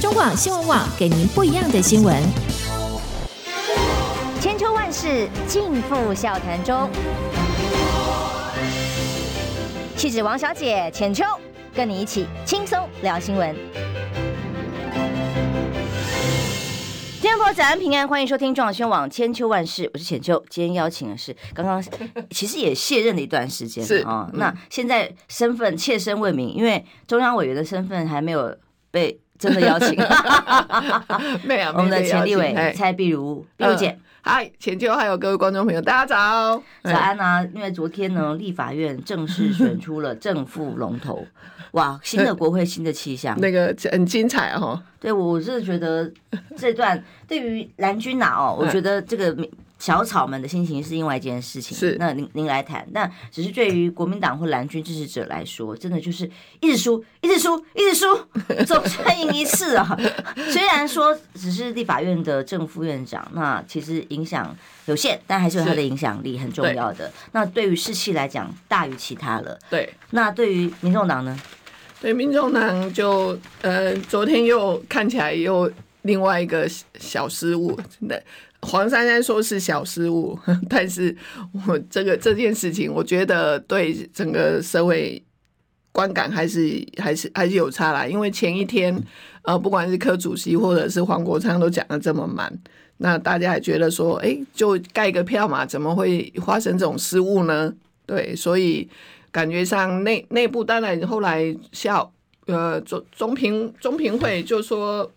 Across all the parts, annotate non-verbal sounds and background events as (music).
中广新闻网给您不一样的新闻。千秋万世尽付笑谈中。气质王小姐浅秋，跟你一起轻松聊新闻。天婆早安平安，欢迎收听中广新闻网千秋万世，我是浅秋。今天邀请的是刚刚 (laughs) 其实也卸任了一段时间是啊、哦，那现在身份妾身未明，因为中央委员的身份还没有被真的邀请。(laughs) 没有，(laughs) 我们的前立委蔡碧如，碧如姐。嗨，前秋还有各位观众朋友，大家早，早安啊！因为昨天呢，立法院正式选出了正副龙头，(laughs) 哇，新的国会，新的气象，那个很精彩哦。对，我是觉得这段对于蓝军呐哦，我觉得这个。小草们的心情是另外一件事情，是那您您来谈，那只是对于国民党或蓝军支持者来说，真的就是一直输，(laughs) 一直输，一直输，总算赢一次啊！(laughs) 虽然说只是立法院的正副院长，那其实影响有限，但还是有他的影响力很重要的。那对于士气来讲，大于其他了。对，那对于民众党呢？对，民众党就呃，昨天又看起来又另外一个小失误，真的。黄珊珊说是小失误，(laughs) 但是我这个这件事情，我觉得对整个社会观感还是还是还是有差啦。因为前一天，呃，不管是柯主席或者是黄国昌都讲的这么满，那大家还觉得说，哎，就盖个票嘛，怎么会发生这种失误呢？对，所以感觉上内内部当然后来下呃中中评中评会就说。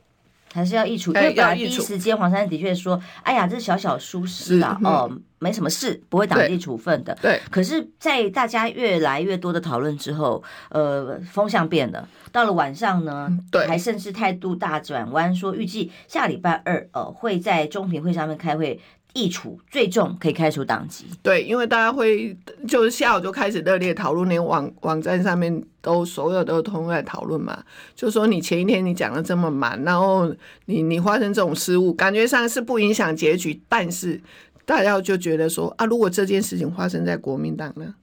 还是要易处，因为本来第一时间黄珊珊的确说：“哎呀，这是小小疏失啊，哦，没什么事，不会党纪处分的。”对。可是，在大家越来越多的讨论之后，呃，风向变了。到了晚上呢，对，还甚至态度大转弯，说预计下礼拜二，呃，会在中评会上面开会。议处最重可以开除党籍，对，因为大家会就是下午就开始热烈讨论，连网网站上面都所有都通在讨论嘛，就说你前一天你讲的这么满，然后你你发生这种失误，感觉上是不影响结局，但是大家就觉得说啊，如果这件事情发生在国民党呢，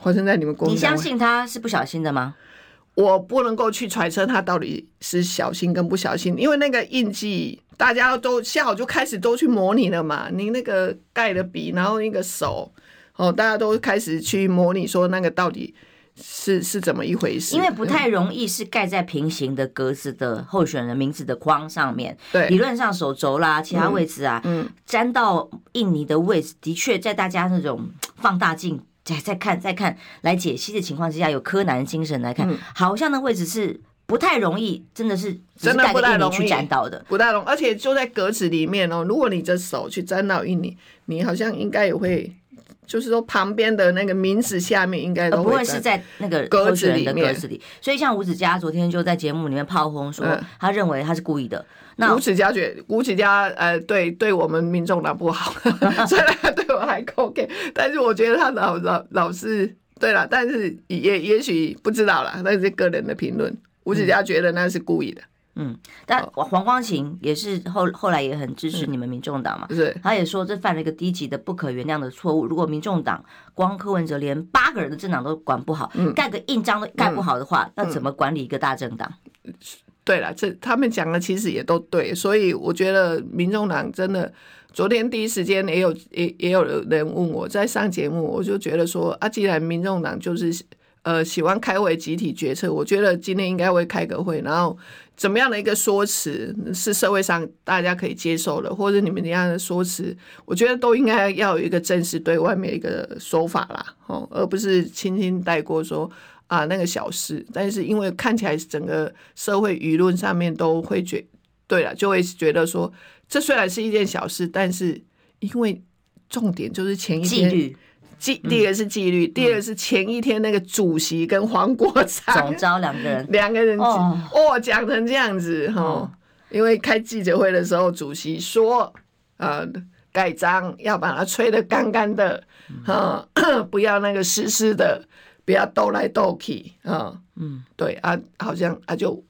发生在你们国民党，你相信他是不小心的吗？我不能够去揣测他到底是小心跟不小心，因为那个印记大家都下午就开始都去模拟了嘛。你那个盖的笔，然后那个手，哦，大家都开始去模拟说那个到底是是怎么一回事。因为不太容易是盖在平行的格子的候选人名字的框上面。对，理论上手肘啦，其他位置啊，嗯，沾到印尼的位置，的确在大家那种放大镜。再再看再看来解析的情况之下，有柯南精神来看，嗯、好像那位置是不太容易，真的是真的不太容易去沾到的，不太容易，而且就在格子里面哦。如果你的手去沾到印泥，你好像应该也会，就是说旁边的那个名字下面应该都会不会是在那个格子里面格子里。所以像吴子嘉昨天就在节目里面炮轰说，他认为他是故意的。那吴子嘉觉吴子嘉呃，对对我们民众党不好，(laughs) 虽然他对我还 OK，但是我觉得他老老老是对了，但是也也许不知道了，那是个人的评论。吴子嘉觉得那是故意的，嗯，但黄光芹也是后后来也很支持你们民众党嘛，是、嗯，他也说这犯了一个低级的不可原谅的错误。如果民众党光柯文哲连八个人的政党都管不好，嗯、盖个印章都盖不好的话，那、嗯、怎么管理一个大政党？嗯对了，这他们讲的其实也都对，所以我觉得民众党真的，昨天第一时间也有也也有人问我在上节目，我就觉得说啊，既然民众党就是呃喜欢开会集体决策，我觉得今天应该会开个会，然后怎么样的一个说辞是社会上大家可以接受的，或者你们这样的说辞，我觉得都应该要有一个正式对外面一个说法啦，哦，而不是轻轻带过说。啊，那个小事，但是因为看起来整个社会舆论上面都会觉，对了，就会觉得说，这虽然是一件小事，但是因为重点就是前一天第一个是纪律，嗯、第二个是前一天那个主席跟黄国昌两个人，两个人哦，哦讲成这样子哈，哦、因为开记者会的时候，主席说，呃，盖章要把它吹得干干的，哈、嗯，(coughs) 不要那个湿湿的。不要斗来斗去啊！嗯，对啊，好像啊就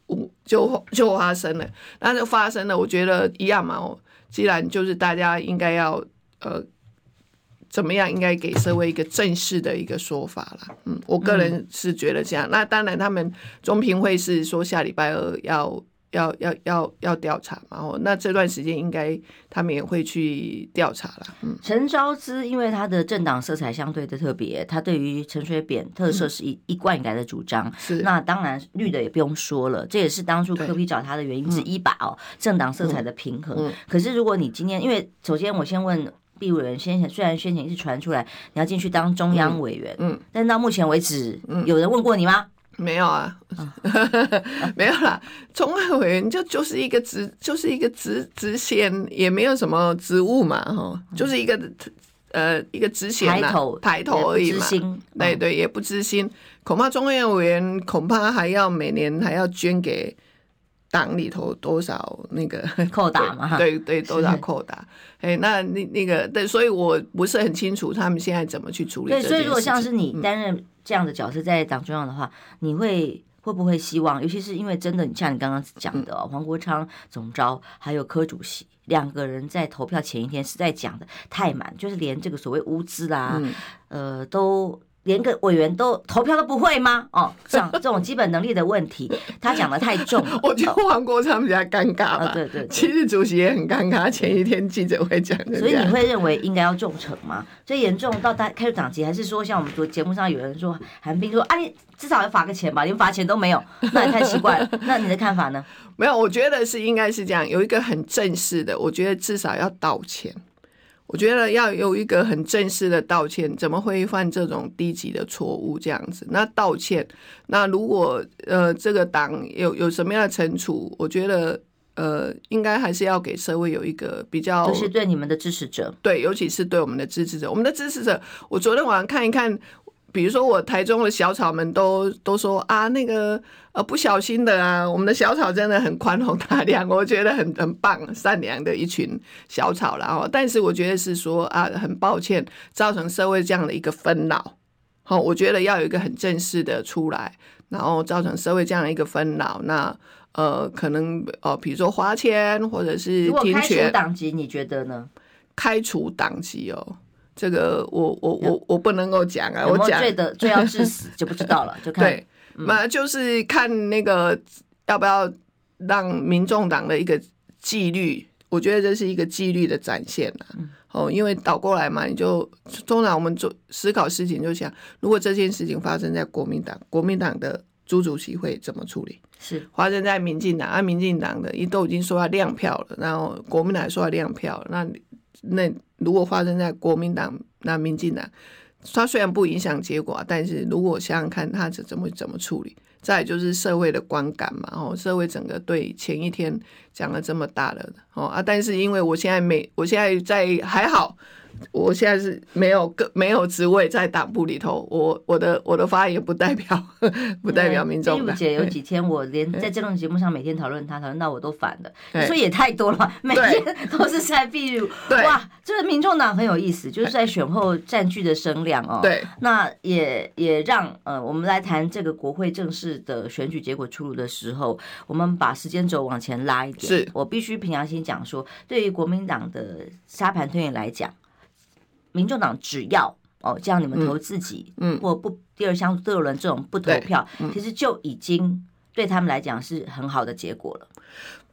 就就发生了，那就发生了。我觉得一样嘛。哦，既然就是大家应该要呃怎么样，应该给社会一个正式的一个说法啦。嗯，我个人是觉得这样。嗯、那当然，他们中评会是说下礼拜二要要要要要调查嘛。哦，那这段时间应该他们也会去调查了。嗯，陈昭之因为他的政党色彩相对的特别，他对于陈水扁特色是一一贯以来的主张。是，那当然绿的也不用说了，这也是当初柯比找他的原因之一吧。哦，政党色彩的平衡。可是如果你今天，因为首先我先问。毕委员先前虽然先前一直传出来你要进去当中央委员，嗯，嗯，但到目前为止，嗯，有人问过你吗？没有啊，啊 (laughs) 没有啦。中央委员就就是一个职，就是一个职职衔，也没有什么职务嘛，哈，就是一个呃一个职衔抬头抬头而已嘛。对对，也不知心，恐怕中央委员恐怕还要每年还要捐给。党里头多少那个 (laughs) 扣打嘛？对对，多少扣打？哎，那那那个对，所以我不是很清楚他们现在怎么去处理。对，所以如果像是你担任这样的角色在党中央的话，嗯、你会会不会希望？尤其是因为真的，你像你刚刚讲的、哦，黄国昌总召还有柯主席两个人在投票前一天实在讲的太满，就是连这个所谓乌资啦，嗯、呃都。连个委员都投票都不会吗？哦，这样 (laughs) 这种基本能力的问题，他讲的太重了。(laughs) 我觉得黄国昌比较尴尬吧。对对，其实主席也很尴尬。前一天记者会讲的。所以你会认为应该要重惩吗？最严重到他开除党籍，还是说像我们昨节目上有人说韩冰说啊，你至少要罚个钱吧，连罚钱都没有，那也太奇怪了。(laughs) 那你的看法呢？没有，我觉得是应该是这样，有一个很正式的，我觉得至少要道歉。我觉得要有一个很正式的道歉，怎么会犯这种低级的错误这样子？那道歉，那如果呃这个党有有什么样的惩处，我觉得呃应该还是要给社会有一个比较，就是对你们的支持者，对，尤其是对我们的支持者，我们的支持者，我昨天晚上看一看。比如说，我台中的小草们都都说啊，那个呃不小心的啊，我们的小草真的很宽宏大量，我觉得很 (laughs) 很棒，善良的一群小草。然后，但是我觉得是说啊，很抱歉造成社会这样的一个纷扰。好，我觉得要有一个很正式的出来，然后造成社会这样的一个纷扰。那呃，可能呃，比如说花钱或者是停权，开除党籍，你觉得呢？开除党籍哦。这个我我我我不能够讲啊，我讲。罪的罪要致死 (laughs) 就不知道了，就看。对，那、嗯、就是看那个要不要让民众党的一个纪律，我觉得这是一个纪律的展现了、啊。哦，因为倒过来嘛，你就通常我们做思考事情就想，如果这件事情发生在国民党，国民党的朱主席会怎么处理？是。发生在民进党，啊，民进党的一都已经说要亮票了，然后国民党说要亮票，那那。如果发生在国民党、那民进党，他虽然不影响结果，但是如果想想看他是怎么怎么处理，再就是社会的观感嘛，哦，社会整个对前一天讲了这么大的哦啊，但是因为我现在没，我现在在还好。我现在是没有个没有职位在党部里头，我我的我的发言不代表 (laughs) 不代表民众。姐有几天我连在这种节目上每天讨论他讨论到我都烦了，你说也太多了吧？每天都是在闭路，(laughs) 哇，这个民众党很有意思，就是在选后占据的声量哦。对，那也也让呃我们来谈这个国会正式的选举结果出炉的时候，我们把时间轴往前拉一点。是我必须平常心讲说，对于国民党的沙盘推演来讲。民众党只要哦，这样你们投自己，嗯，或不第二项第二轮这种不投票，嗯，其实就已经对他们来讲是很好的结果了。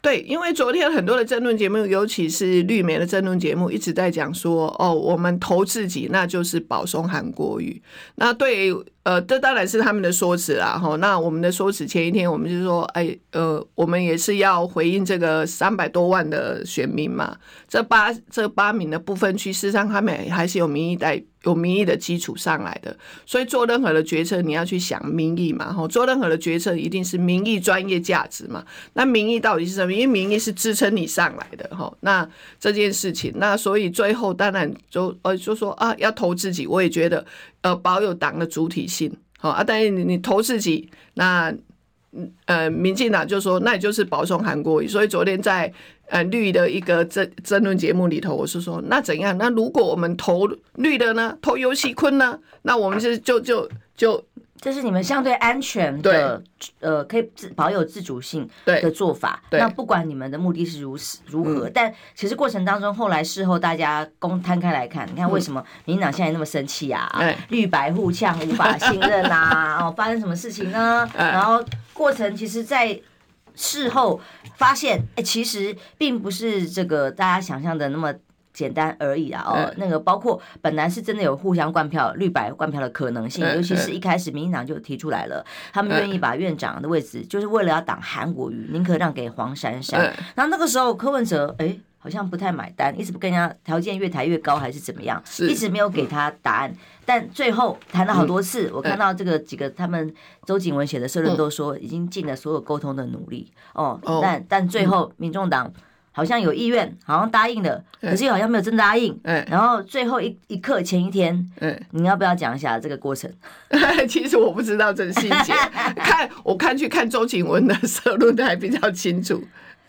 对，因为昨天很多的争论节目，尤其是绿媒的争论节目，一直在讲说，哦，我们投自己，那就是保送韩国瑜。那对。呃，这当然是他们的说辞啦，哈。那我们的说辞，前一天我们就说，哎，呃，我们也是要回应这个三百多万的选民嘛。这八这八名的不分区，事实上他们还是有民意代有民意的基础上来的。所以做任何的决策，你要去想民意嘛，哈。做任何的决策，一定是民意专业价值嘛。那民意到底是什么？因为民意是支撑你上来的，哈。那这件事情，那所以最后当然就呃就说啊，要投自己，我也觉得。呃，保有党的主体性，好啊，但是你你投自己，那呃，民进党就说，那也就是保送韩国瑜。所以昨天在呃绿的一个争争论节目里头，我是说，那怎样？那如果我们投绿的呢？投游锡坤呢？那我们是就就就。就这是你们相对安全的，呃，可以自保有自主性的做法。那不管你们的目的是如此如何，嗯，但其实过程当中，后来事后大家公摊开来看，你看为什么民进党现在那么生气啊？嗯，绿白互呛，无法信任啊！(laughs) 哦，发生什么事情呢？然后过程其实，在事后发现，哎，其实并不是这个大家想象的那么简单而已啊！哦，那个包括本来是真的有互相灌票、绿白灌票的可能性，尤其是一开始民进党就提出来了，他们愿意把院长的位置，就是为了要挡韩国瑜，宁可让给黄珊珊。然后那个时候柯文哲，哎。好像不太买单，一直不跟人家条件越抬越高，还是怎么样？一直没有给他答案。但最后谈了好多次，我看到这个几个他们周景文写的社论都说，已经尽了所有沟通的努力哦。但但最后民众党好像有意愿，好像答应了，可是又好像没有真答应。然后最后一一刻前一天，嗯你要不要讲一下这个过程？(laughs) 其实我不知道这个细节，(laughs) 看我看去看周景文的社论的还比较清楚。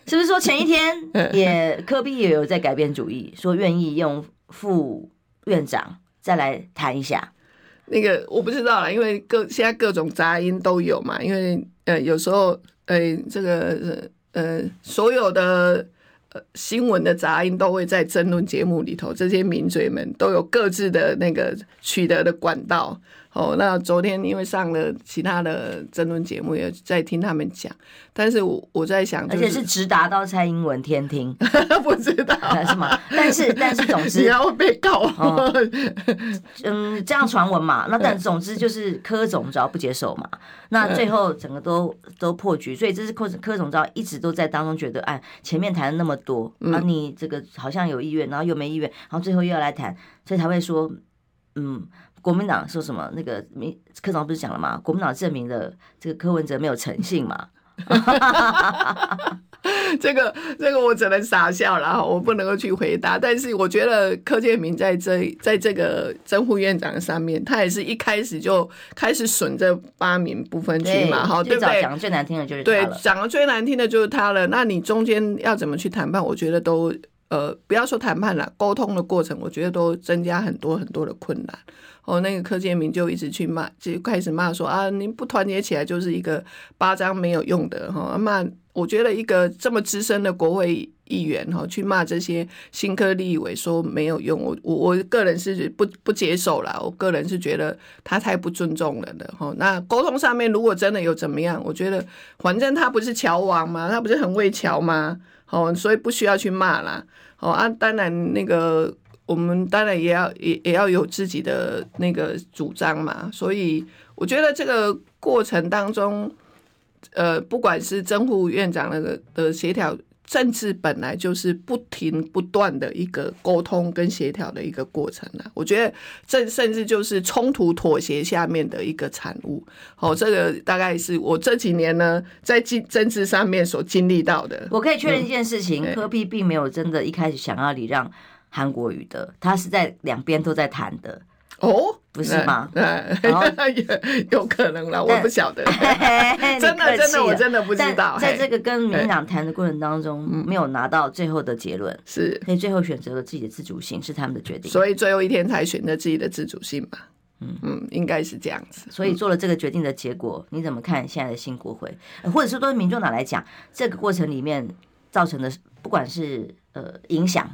是不是说前一天 (laughs) 也科比也有在改变主意，说愿意用副院长再来谈一下？那个我不知道了，因为各现在各种杂音都有嘛。因为呃有时候呃这个呃所有的呃新闻的杂音都会在争论节目里头，这些名嘴们都有各自的那个取得的管道。哦，那昨天因为上了其他的争论节目，也在听他们讲。但是我我在想，而且是直达到蔡英文天听，(laughs) 不知道是吗？但是但是总之 (laughs) 你要被告，嗯，这样传闻嘛。那但总之就是柯总召不接受嘛。那最后整个都都破局，所以这是柯柯总召一直都在当中觉得，哎，前面谈了那么多，啊，你这个好像有意愿，然后又没意愿，然后最后又要来谈，所以才会说，嗯。国民党说什么？那个民柯总不是讲了吗？国民党证明了这个柯文哲没有诚信嘛？(laughs) 这个这个我只能傻笑了，我不能够去回答。但是我觉得柯建明在这在这个正副院长上面，他也是一开始就开始损这八名不分区嘛，好，对不对？讲的最难听的就是对，讲的最难听的就是他了。那你中间要怎么去谈判？我觉得都呃，不要说谈判了，沟通的过程，我觉得都增加很多很多的困难。哦，那个柯建铭就一直去骂，就开始骂说啊，你不团结起来就是一个巴掌没有用的哈。骂，我觉得一个这么资深的国会议员哈，去骂这些新科立委说没有用，我我我个人是不不接受啦。我个人是觉得他太不尊重人了哈。那沟通上面如果真的有怎么样，我觉得反正他不是乔王嘛？他不是很会乔吗？哦，所以不需要去骂啦。哦啊，当然那个。我们当然也要也也要有自己的那个主张嘛，所以我觉得这个过程当中，呃，不管是正副院长那个的协调，政治本来就是不停不断的一个沟通跟协调的一个过程啊。我觉得这甚至就是冲突妥协下面的一个产物。哦，这个大概是我这几年呢在经政治上面所经历到的。我可以确认一件事情，柯 P 并没有真的一开始想要礼让。韩国语的，他是在两边都在谈的哦，不是吗？(laughs) 然后 (laughs) 有可能了，我不晓得，(laughs) 真的真的我真的不知道。在这个跟民进党谈的过程当中，没有拿到最后的结论，是，所以最后选择了自己的自主性，是他们的决定。所以最后一天才选择自己的自主性嘛？嗯嗯，应该是这样子。所以做了这个决定的结果，你怎么看现在的新国会？或者是，对民众党来讲，这个过程里面造成的，不管是呃影响。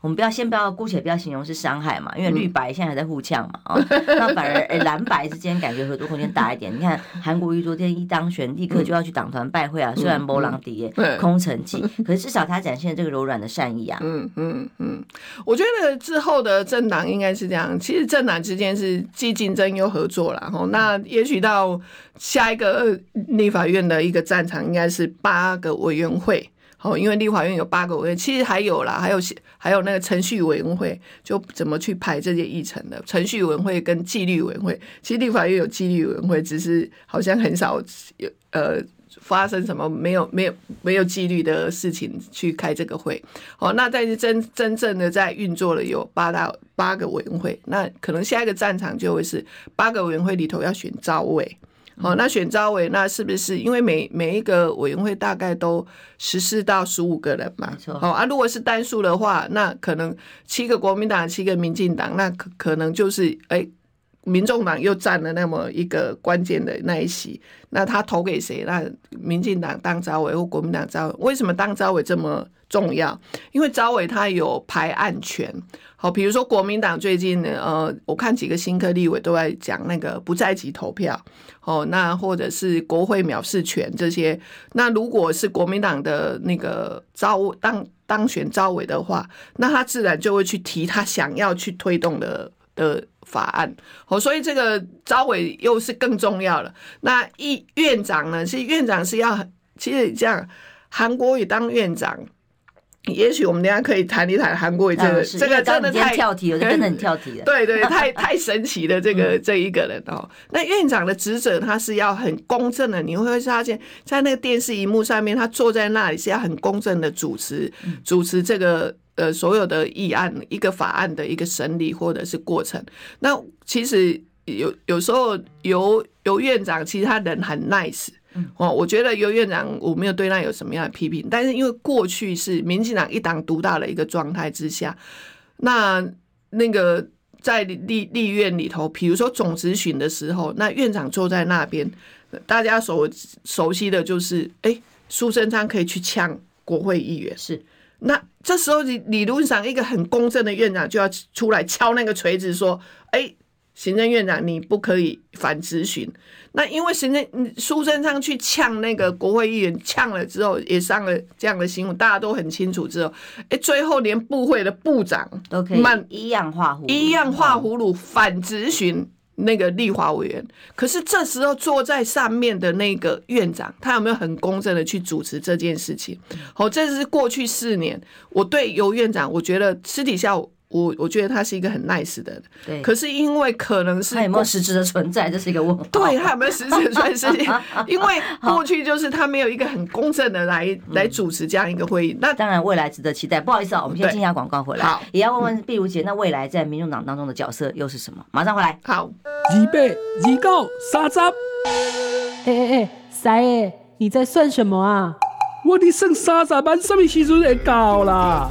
我们不要先不要姑且不要形容是伤害嘛，因为绿白现在还在互呛嘛，啊、嗯，那反而蓝白之间感觉合作空间大一点。你看韩国瑜昨天一当选，立刻就要去党团拜会啊，虽然没人在，嗯、空城计，可是至少他展现这个柔软的善意啊。嗯嗯嗯，我觉得之后的政党应该是这样，其实政党之间是既竞争又合作了哦。那也许到下一个立法院的一个战场，应该是八个委员会。好，因为立法院有八个委员，其实还有啦，还有还有那个程序委员会，就怎么去排这些议程的程序委员会跟纪律委员会。其实立法院有纪律委员会，只是好像很少有呃发生什么没有没有没有纪律的事情去开这个会。好，那但是真真正的在运作了有八大八个委员会，那可能下一个战场就会是八个委员会里头要选召委。好，那选招委，那是不是因为每每一个委员会大概都十四到十五个人嘛？好啊，如果是单数的话，那可能七个国民党，七个民进党，那可可能就是哎，民众党又占了那么一个关键的那一席，那他投给谁？那民进党当招委或国民党招委？为什么当招委这么重要？因为招委他有排案权。好，比如说国民党最近呢，呃，我看几个新科立委都在讲那个不在籍投票，哦，那或者是国会藐视权这些。那如果是国民党的那个招当当选招委的话，那他自然就会去提他想要去推动的的。法案，哦，所以这个招委又是更重要了。那议院长呢？是院长是要，其实这样，韩国瑜当院长，也许我们等下可以谈一谈韩国瑜这个，这个真的太跳题了，真的很跳题了。(laughs) 对对，太 (laughs) 太神奇的这个这一个人哦。那院长的职责，他是要很公正的。你会发现，在那个电视荧幕上面，他坐在那里是要很公正的主持，主持这个。呃，所有的议案，一个法案的一个审理或者是过程，那其实有有时候由由院长其实他人很 nice，哦，我觉得尤院长我没有对他有什么样的批评，但是因为过去是民进党一党独大的一个状态之下，那那个在立立院里头，比如说总质询的时候，那院长坐在那边，大家所熟悉的就是，哎，苏贞昌可以去呛国会议员是。那这时候理理论上，一个很公正的院长就要出来敲那个锤子，说：“哎，行政院长，你不可以反质询。”那因为行政苏贞昌去呛那个国会议员，呛了之后也上了这样的新闻，大家都很清楚。之后，哎，最后连部会的部长都可以一样画葫芦，一样画葫芦反质询。那个立法委员，可是这时候坐在上面的那个院长，他有没有很公正的去主持这件事情？好，这是过去四年我对尤院长，我觉得私底下。我我觉得他是一个很 nice 的人，对。可是因为可能是他有没有实质的存在，这是一个问题。对，他有没有实质的存在？(laughs) 因为过去就是他没有一个很公正的来来主持这样一个会议。那当然未来值得期待。不好意思啊，我们先进一下广告回来。好，也要问问碧如姐，那未来在民众党当中的角色又是什么？马上回来。好，二八二九三十。哎哎哎，三爷，你在算什么啊？我的剩三十万，什么时阵会到啦？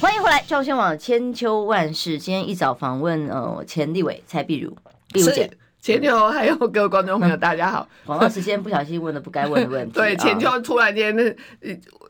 欢迎回来，中广网千秋万世。今天一早访问呃前立委蔡碧如，碧如姐，浅秋还有各位观众朋友，大家好。(laughs) 广告时间不小心问了不该问的问题，(laughs) 对，浅秋突然间那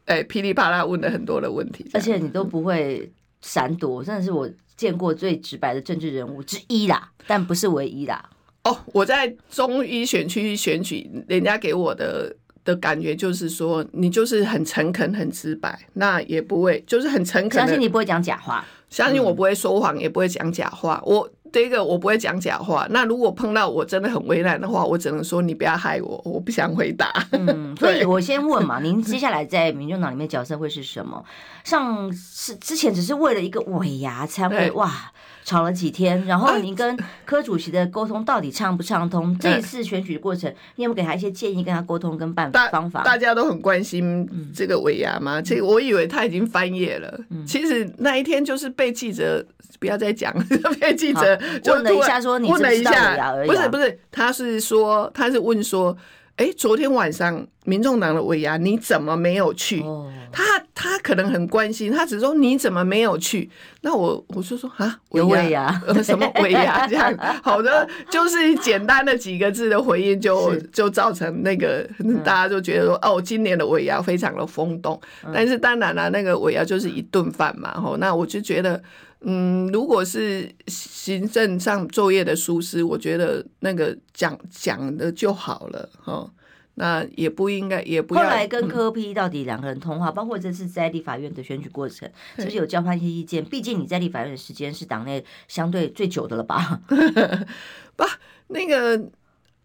哎噼里啪啦问了很多的问题，而且你都不会闪躲，真的是我见过最直白的政治人物之一啦，但不是唯一啦。哦，我在中医选区选举，人家给我的。的感觉就是说，你就是很诚恳、很直白，那也不会，就是很诚恳。相信你不会讲假话，相信我不会说谎，也不会讲假话。我第一个我不会讲假话。那如果碰到我真的很为难的话，我只能说你不要害我，我不想回答。嗯，(laughs) 所以我先问嘛，您接下来在民众党里面角色会是什么？上是之前只是为了一个尾牙参会，哇。吵了几天，然后您跟柯主席的沟通到底畅不畅通？这一次选举的过程，你有没有给他一些建议，跟他沟通跟办法方法？大家都很关心这个尾牙嘛，这个我以为他已经翻页了。其实那一天就是被记者不要再讲，(laughs) 被记者问了一下，说你问了一下，不是不是，他是说他是问说。哎，昨天晚上民众党的尾牙你怎么没有去？他他可能很关心，他只说你怎么没有去？那我我就说啊，有尾牙，什么尾牙 (laughs) 这样？好的，就是简单的几个字的回应就，就就造成那个大家就觉得说，哦，今年的尾牙非常的风动。但是当然了，那个尾牙就是一顿饭嘛，吼，那我就觉得。嗯，如果是行政上作业的疏失，我觉得那个讲讲的就好了哈。那也不应该，也不要。后来跟柯 P 到底两个人通话，嗯、包括这次在立法院的选举过程，是不是有交换一些意见？毕竟你在立法院的时间是党内相对最久的了吧？(laughs) 不，那个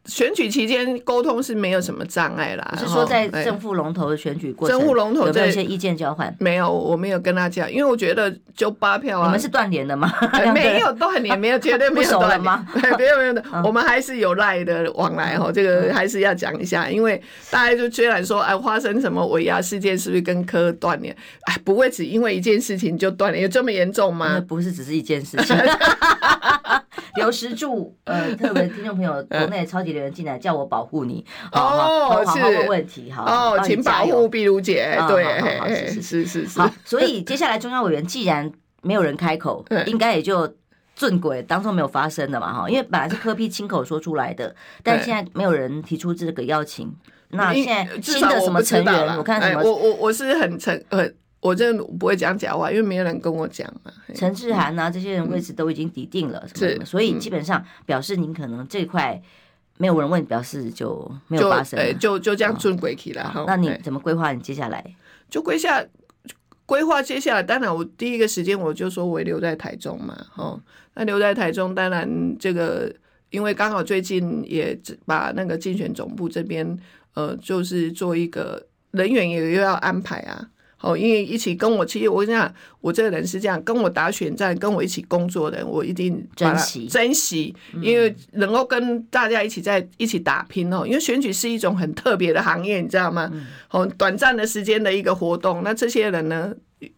选举期间沟通是没有什么障碍啦。是说在正副龙头的选举过程，正副龙头有没有一些意见交换？没有，我没有跟他讲，因为我觉得就八票啊。你们是断联的吗？(laughs) 没有断联，没有绝对没有断联吗？没有没有的，我们还是有赖的往来哈。这个还是要讲一下，因为大家就虽然说哎，发生什么尾牙事件，是不是跟科断联？哎，不会只因为一件事情就断联，有这么严重吗？不是，只是一件事情。(laughs) (laughs) 刘石柱，呃，(laughs) 特别听众朋友国内超级留言进来，叫我保护你哦，好好问问题，好哦，请保护碧如姐，对，是是是是。好，所以接下来中央委员既然没有人开口，(laughs) 应该也就正轨当中没有发生的嘛，哈，因为本来是柯 P 亲口说出来的，(laughs) 但现在没有人提出这个邀请，那现在新的什么成员，我看什么，我我我是很诚很。我真的不会讲假话，因为没有人跟我讲嘛。陈志涵啊，这些人位置都已经抵定了，什么什么，所以基本上表示您可能这块没有人问，表示就没有发生，就就这样顺轨去了。那你怎么规划？你接下来就规下规划接下来，当然我第一个时间我就说我留在台中嘛。哦，那留在台中，当然这个因为刚好最近也把那个竞选总部这边呃，就是做一个人员也又要安排啊。哦，因为一起跟我，其实我跟你讲，我这个人是这样，跟我打选战、跟我一起工作的人，我一定珍惜珍惜，因为能够跟大家一起在一起打拼哦。因为选举是一种很特别的行业，你知道吗？哦，短暂的时间的一个活动，那这些人呢？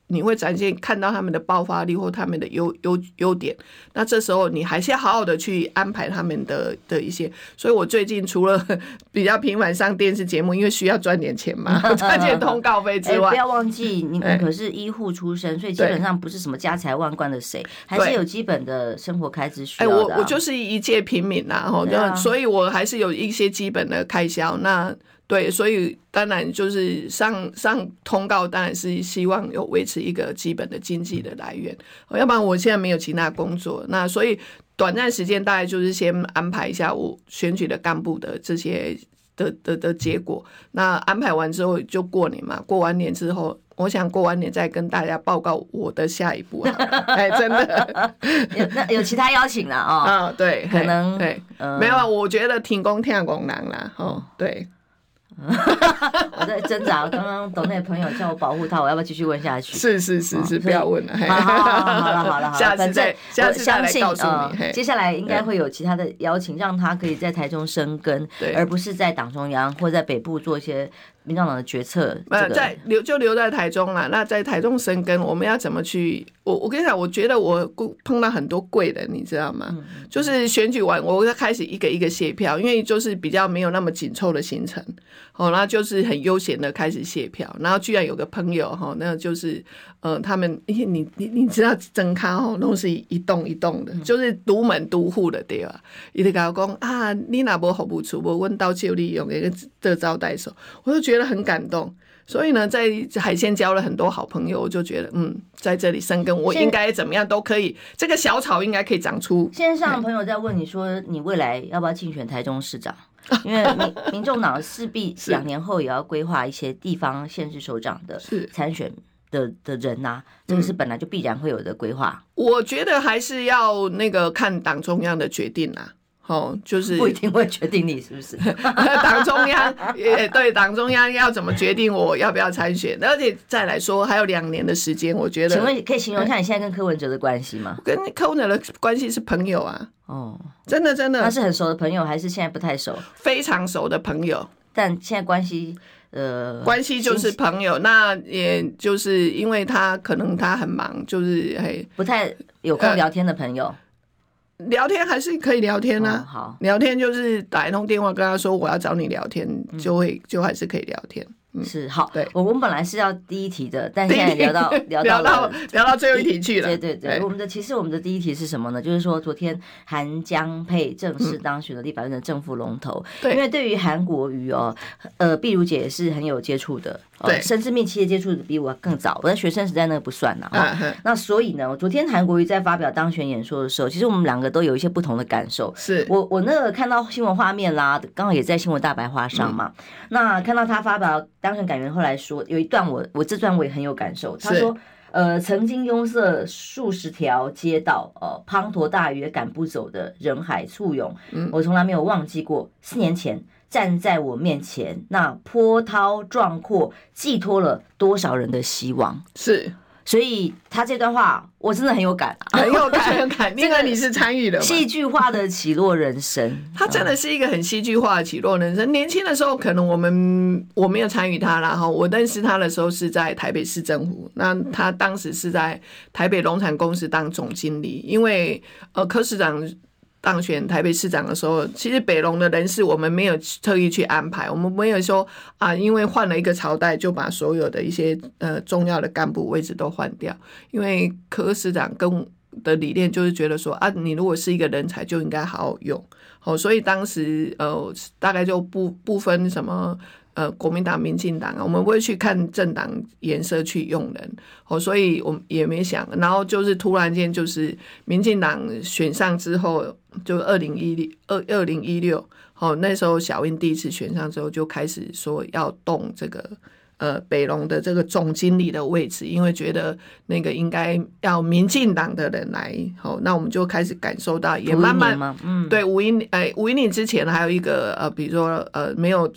你会展现看到他们的爆发力或他们的优优优点，那这时候你还是要好好的去安排他们的的一些。所以我最近除了 (laughs) 比较频繁上电视节目，因为需要赚点钱嘛，(laughs) 赚点通告费之外，不要忘记你们可是医护出身，所以基本上不是什么家财万贯的谁，还是有基本的生活开支需要的。我我就是一介平民呐，哈，所以我还是有一些基本的开销。那对，所以当然就是上上通告，当然是希望有维持一个基本的经济的来源，要不然我现在没有其他工作。那所以短暂时间大概就是先安排一下我选举的干部的这些的的的结果。那安排完之后就过年嘛，过完年之后，我想过完年再跟大家报告我的下一步。(laughs) 哎，真的，(laughs) 有那有其他邀请了哦。(laughs) 啊，对，可能对，没有啊，我觉得停工听工人啦，哦，对。(laughs) 我在挣扎，刚刚董内朋友叫我保护他，我要不要继续问下去？是是是是，不要问了。好了好了好了，(laughs) 下次再下次再来告诉你。接下来应该会有其他的邀请，让他可以在台中生根，而不是在党中央或在北部做一些。民进党的决策，呃，在留就留在台中了。那在台中生根，我们要怎么去？我我跟你讲，我觉得我碰到很多贵人，你知道吗？嗯、就是选举完，我开始一个一个卸票，因为就是比较没有那么紧凑的行程，哦，然后就是很悠闲的开始卸票。然后居然有个朋友哈，那就是呃，他们，你你你你知道，真卡哦，都是一栋一栋的，就是独门独户的对吧？伊就跟我讲啊，你那无服务处，无问到就利用一个的招待所，我就觉得。觉得很感动，所以呢，在海线交了很多好朋友，我就觉得，嗯，在这里生根，我应该怎么样都可以，这个小草应该可以长出。线上的朋友在问你说，你未来要不要竞选台中市长？(laughs) 因为民民众党势必 (laughs) 两年后也要规划一些地方县市首长的参选的的人呐、啊，这个是本来就必然会有的规划。我觉得还是要那个看党中央的决定啊。哦，(laughs) 就是不一定会决定你是不是 (laughs) 党中央也对，党中央要怎么决定我要不要参选？而且再来说，还有两年的时间，我觉得。请问可以形容一下你现在跟柯文哲的关系吗？跟柯文哲的关系是朋友啊。哦，真的真的。他是很熟的朋友，还是现在不太熟？非常熟的朋友，但现在关系呃，关系就是朋友。那也就是因为他可能他很忙，就是嘿，不太有空聊天的朋友。聊天还是可以聊天啊，好，聊天就是打一通电话跟他说我要找你聊天，就会就还是可以聊天。是好，对，我们本来是要第一题的，但现在 (laughs) 聊到聊到了聊到最后一题去了。对对对，我们的其实我们的第一题是什么呢？就是说昨天韩江配正式当选了立法院的正副龙头。对，因为对于韩国瑜哦，呃，碧如姐也是很有接触的，对，甚至密切接触的比我更早。我在学生时代那个不算了哈。那所以呢，我昨天韩国瑜在发表当选演说的时候，其实我们两个都有一些不同的感受。是我我那个看到新闻画面啦，刚好也在新闻大白话上嘛。那看到他发表。当选感言后来说有一段我我这段我也很有感受。他说呃，曾经拥塞数十条街道，呃，滂沱大雨赶不走的人海簇拥，嗯，我从来没有忘记过。四年前站在我面前，那波涛壮阔，寄托了多少人的希望？是。所以他这段话我真的很有感，很有感，(laughs) 很有感。这个你是参与的，戏剧化的起落人生，他真的是一个很戏剧化的起落人生。年轻的时候，可能我们我没有参与他然后。我认识他的时候是在台北市政府，那他当时是在台北农产公司当总经理，因为呃柯市长。当选台北市长的时候，其实北农的人事我们没有特意去安排，我们没有说啊，因为换了一个朝代就把所有的一些呃重要的干部位置都换掉。因为柯市长跟的理念就是觉得说啊，你如果是一个人才，就应该好好用。哦，所以当时呃大概就不不分什么。呃，国民党、民进党啊，我们不会去看政党颜色去用人，哦，所以我们也没想。然后就是突然间，就是民进党选上之后，就二零一六二二零一六，好，那时候小英第一次选上之后，就开始说要动这个呃北龙的这个总经理的位置，因为觉得那个应该要民进党的人来，好，那我们就开始感受到，也慢慢，嗯，对，五一哎，五一年之前还有一个呃，比如说呃，没有。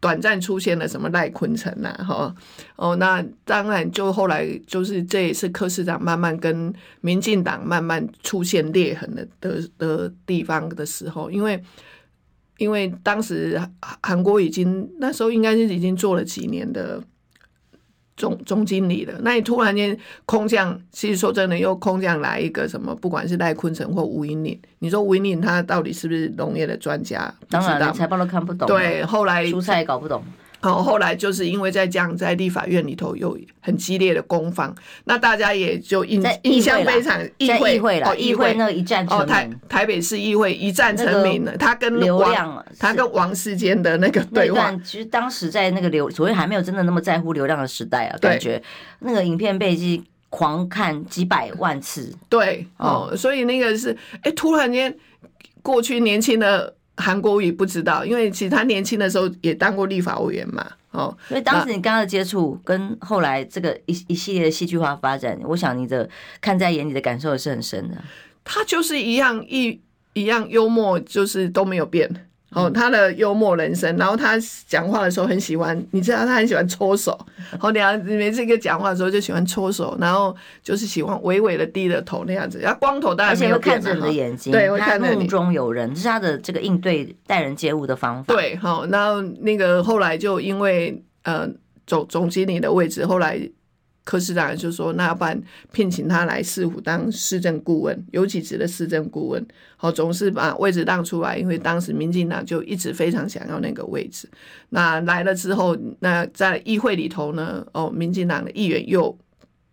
短暂出现了什么赖坤城呐，哈哦，那当然就后来就是这也是柯市长慢慢跟民进党慢慢出现裂痕的的的地方的时候，因为因为当时韩国已经那时候应该是已经做了几年的。总总经理的，那你突然间空降，其实说真的，又空降来一个什么？不管是赖坤成或吴英岭，你说吴英岭他到底是不是农业的专家？当然，财报都看不懂。对，后来蔬菜也搞不懂。好，后来就是因为在这样，在立法院里头有很激烈的攻防，那大家也就印印象非常。议会，议会了，议会那一战成名。台台北市议会一战成名了，他跟流量，他跟王世坚的那个对话。其实当时在那个流，所谓还没有真的那么在乎流量的时代啊，感觉那个影片被机狂看几百万次。对，哦，所以那个是，哎，突然间过去年轻的。韩国瑜不知道，因为其实他年轻的时候也当过立法委员嘛，哦，因为当时你刚刚的接触跟后来这个一一系列的戏剧化发展，我想你的看在眼里的感受也是很深的。他就是一样一一样幽默，就是都没有变。哦，他的幽默人生，然后他讲话的时候很喜欢，你知道他很喜欢搓手，好，(laughs) 你要每次跟讲话的时候就喜欢搓手，然后就是喜欢微微的低着头那样子，然后光头当然没有，而且会看着你的眼睛，对，会看着你，目中有人，这是他的这个应对待人接物的方法。对，好，然后那个后来就因为呃总总经理的位置，后来。柯市长就说：“那要不然聘请他来市府当市政顾问，有几职的市政顾问，好，总是把位置让出来。因为当时民进党就一直非常想要那个位置。那来了之后，那在议会里头呢，哦，民进党的议员又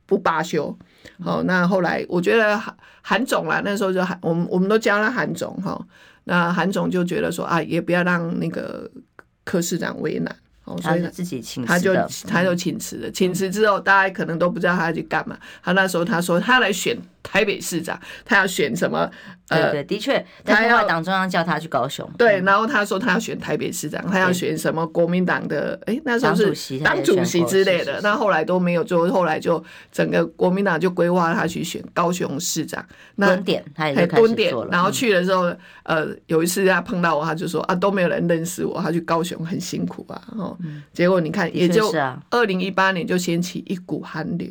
不罢休。好，那后来我觉得韩韩总啦，那时候就韩，我们我们都叫他韩总哈。那韩总就觉得说啊，也不要让那个柯市长为难。”所以他自己请辞，他就他就请辞了。请辞之后，大家可能都不知道他要去干嘛。他那时候他说他来选台北市长，他要选什么？呃，对，的确，他要党中央叫他去高雄。对，然后他说他要选台北市长，他要选什么国民党的？哎，那时候是党主席之类的。那后来都没有做，后来就整个国民党就规划他去选高雄市长。蹲点，他也蹲点，然后去的时候，呃，有一次他碰到我，他就说啊，都没有人认识我，他去高雄很辛苦啊。哦，结果你看，也就二零一八年就掀起一股寒流。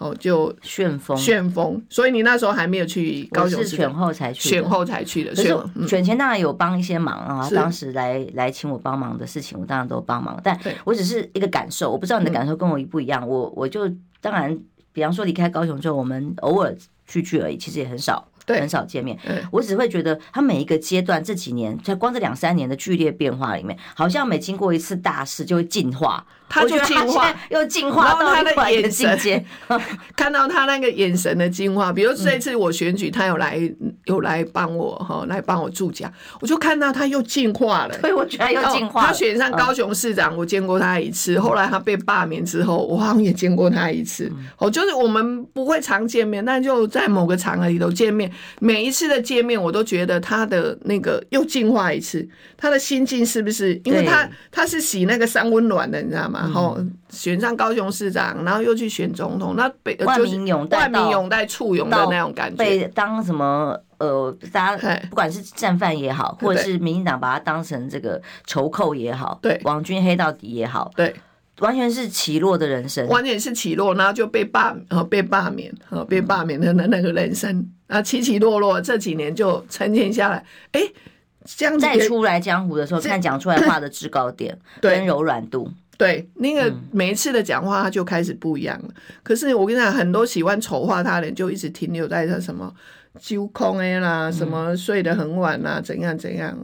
哦，就旋风，旋风，所以你那时候还没有去高雄，是选后才去，选后才去的。可是选前当然有帮一些忙啊，当时来来请我帮忙的事情，我当然都帮忙。但我只是一个感受，我不知道你的感受跟我一不一样。我我就当然，比方说离开高雄之后，我们偶尔聚聚而已，其实也很少。很少见面，我只会觉得他每一个阶段这几年，在光这两三年的剧烈变化里面，好像每经过一次大事就会进化，他就进化，又进化到他的眼神，(laughs) 看到他那个眼神的进化。比如这次我选举，他有来有来帮我哈，来帮我助讲，我就看到他又进化了。对，我觉得又进化。他选上高雄市长，我见过他一次，后来他被罢免之后，我好像也见过他一次。哦，就是我们不会常见面，但就在某个场合里头见面。每一次的见面，我都觉得他的那个又进化一次，他的心境是不是？因为他他是洗那个三温暖的，你知道吗？后、嗯、选上高雄市长，然后又去选总统，那被万民拥戴，万民拥戴簇拥的那种感觉，被当什么？呃，大家不管是战犯也好，或者是民进党把他当成这个仇寇也好，对，网军黑到底也好，对，完全是起落的人生，完全是起落，然后就被罢呃被罢免呃被罢免的那那个人生。啊起起落落，这几年就沉淀下来，哎，这样子再出来江湖的时候，看讲出来话的制高点跟柔软度，对，那个每一次的讲话他就开始不一样了。可是我跟你讲，很多喜欢丑化他的人就一直停留在他什么。揪空哎啦，什么睡得很晚啦，怎样怎样，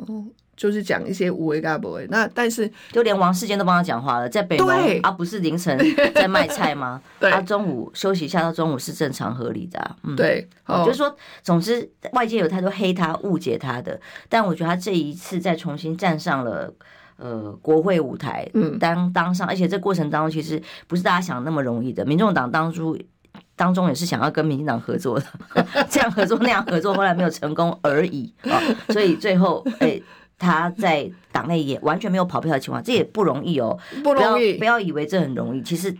就是讲一些无为嘎不为。那但是就连王世坚都帮他讲话了，在北门啊，不是凌晨在卖菜吗？(laughs) 对，他中午休息一下到中午是正常合理的、啊。嗯，对，就是说，总之外界有太多黑他、误解他的，但我觉得他这一次再重新站上了呃国会舞台，嗯，当当上，而且这过程当中其实不是大家想的那么容易的。民众党当初。当中也是想要跟民进党合作的，(laughs) 这样合作那样合作，后来没有成功而已啊。(laughs) 所以最后，哎、欸，他在党内也完全没有跑票的情况，这也不容易哦，不容易。不要以为这很容易，其实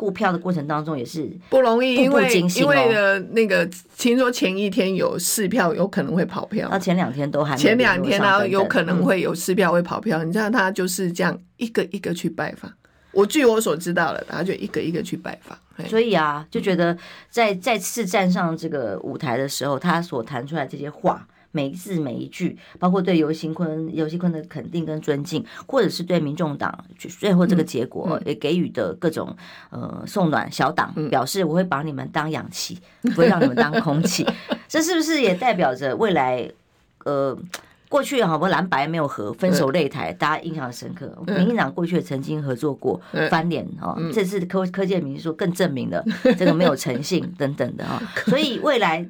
顾票的过程当中也是不容易。因为因为的那个听说前一天有试票，有可能会跑票，那前两天都还前两天呢，有可能会有试票会跑票。你知道他就是这样一个一个去拜访。我据我所知道的，他就一个一个去拜访，所以啊，就觉得在再次站上这个舞台的时候，他所谈出来这些话，每一字每一句，包括对游锡堃、游锡堃的肯定跟尊敬，或者是对民众党最后这个结果也给予的各种呃送暖小党，表示我会把你们当氧气，(laughs) 不会让你们当空气，这是不是也代表着未来呃？过去好不蓝白没有合，分手擂台，大家印象深刻。民进党过去曾经合作过，翻脸哦。这次柯柯建铭说更证明了这个没有诚信 (laughs) 等等的啊。(laughs) 所以未来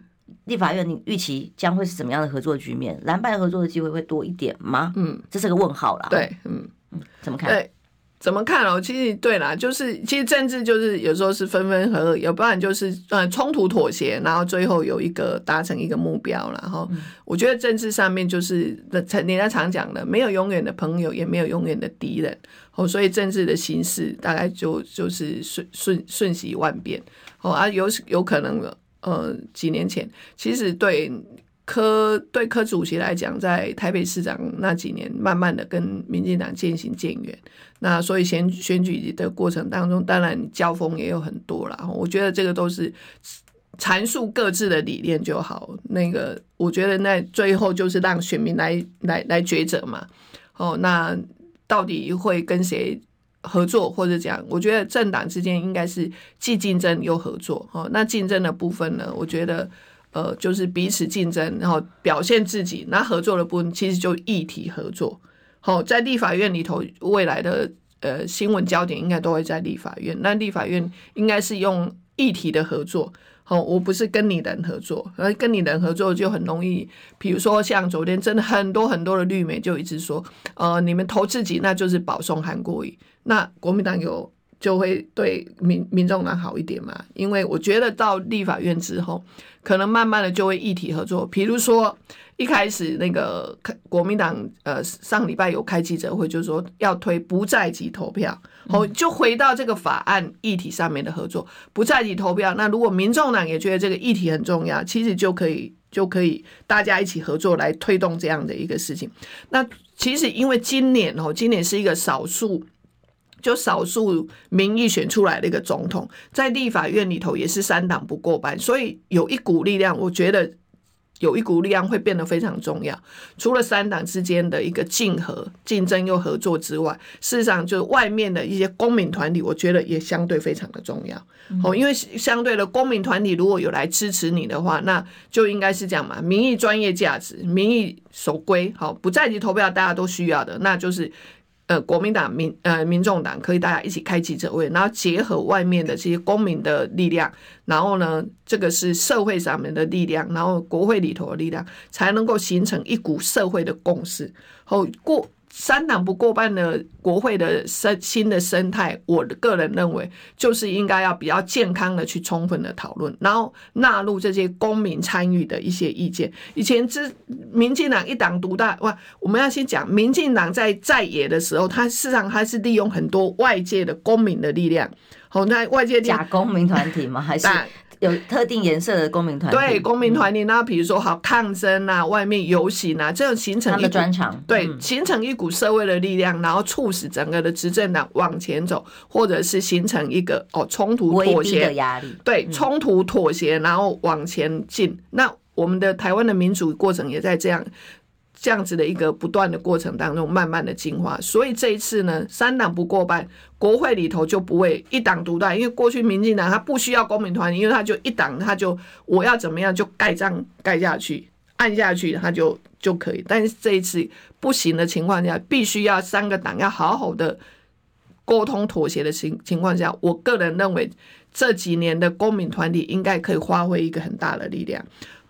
立法院你预期将会是怎么样的合作局面？蓝白合作的机会会多一点吗？嗯，这是个问号啦。对，嗯嗯，怎么看？对怎么看哦？其实对啦，就是其实政治就是有时候是分分合合，要不然就是呃冲突妥协，然后最后有一个达成一个目标，然后我觉得政治上面就是人家常讲的，没有永远的朋友，也没有永远的敌人哦，所以政治的形势大概就就是瞬瞬瞬息万变哦啊，有有可能呃几年前其实对。柯对柯主席来讲，在台北市长那几年，慢慢的跟民进党渐行渐远。那所以选选举的过程当中，当然交锋也有很多啦。我觉得这个都是阐述各自的理念就好。那个我觉得那最后就是让选民来来来抉择嘛。哦，那到底会跟谁合作或者讲？我觉得政党之间应该是既竞争又合作。哦，那竞争的部分呢，我觉得。呃，就是彼此竞争，然后表现自己。那合作的部分其实就议题合作。好，在立法院里头，未来的呃新闻焦点应该都会在立法院。那立法院应该是用议题的合作。哦，我不是跟你人合作，而跟你人合作就很容易。比如说像昨天，真的很多很多的绿媒就一直说，呃，你们投自己，那就是保送韩国语。那国民党有就会对民民众党好一点嘛？因为我觉得到立法院之后。可能慢慢的就会议题合作，比如说一开始那个国民党呃上礼拜有开记者会，就是说要推不在籍投票，哦，就回到这个法案议题上面的合作，不在籍投票。那如果民众党也觉得这个议题很重要，其实就可以就可以大家一起合作来推动这样的一个事情。那其实因为今年哦，今年是一个少数。就少数民意选出来的一个总统，在立法院里头也是三党不过半，所以有一股力量，我觉得有一股力量会变得非常重要。除了三党之间的一个竞合、竞争又合作之外，事实上就是外面的一些公民团体，我觉得也相对非常的重要。哦，因为相对的公民团体如果有来支持你的话，那就应该是这样嘛，民意专业价值、民意守规，好，不在籍投票大家都需要的，那就是。呃，国民党、民呃民众党可以大家一起开记者会，然后结合外面的这些公民的力量，然后呢，这个是社会上面的力量，然后国会里头的力量，才能够形成一股社会的共识。后过三党不过半的国会的生新的生态，我个人认为就是应该要比较健康的去充分的讨论，然后纳入这些公民参与的一些意见。以前之民进党一党独大，哇，我们要先讲民进党在在野的时候，他事实上他是利用很多外界的公民的力量。好，那外界假公民团体吗？(laughs) 还是？有特定颜色的公民团体，对公民团体，那比如说好抗争啊，外面游行啊，这样形成一个专长，对，形成一股社会的力量，然后促使整个的执政党往前走，或者是形成一个哦冲突妥协的压力，对，冲突妥协，然后往前进。那我们的台湾的民主过程也在这样。这样子的一个不断的过程当中，慢慢的进化。所以这一次呢，三党不过半，国会里头就不会一党独大。因为过去民进党他不需要公民团体，因为他就一党，他就我要怎么样就盖章盖下去，按下去他就就可以。但是这一次不行的情况下，必须要三个党要好好的沟通妥协的情情况下，我个人认为这几年的公民团体应该可以发挥一个很大的力量。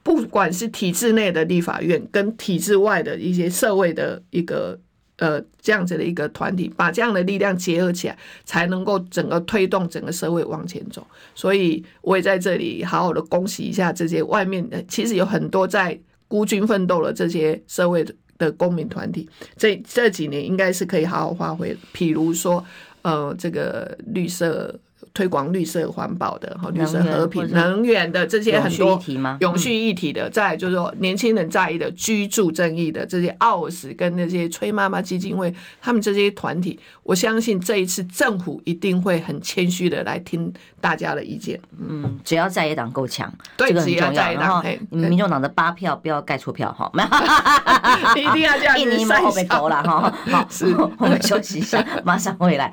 不管是体制内的立法院，跟体制外的一些社会的一个呃这样子的一个团体，把这样的力量结合起来，才能够整个推动整个社会往前走。所以我也在这里好好的恭喜一下这些外面的，其实有很多在孤军奋斗的这些社会的公民团体，这这几年应该是可以好好发挥。譬如说，呃，这个绿色。推广绿色环保的，哈，绿色和平、能源的这些很多永续议题的，再就是说年轻人在意的居住正义的这些奥斯跟那些崔妈妈基金会，他们这些团体，我相信这一次政府一定会很谦虚的来听大家的意见。嗯，只要在野党够强，对，这个很重要。然后民众党的八票不要盖错票哈，(laughs) 一定要这样子。印尼马后被投了哈，好，(laughs) (laughs) 我们休息一下，马上回来。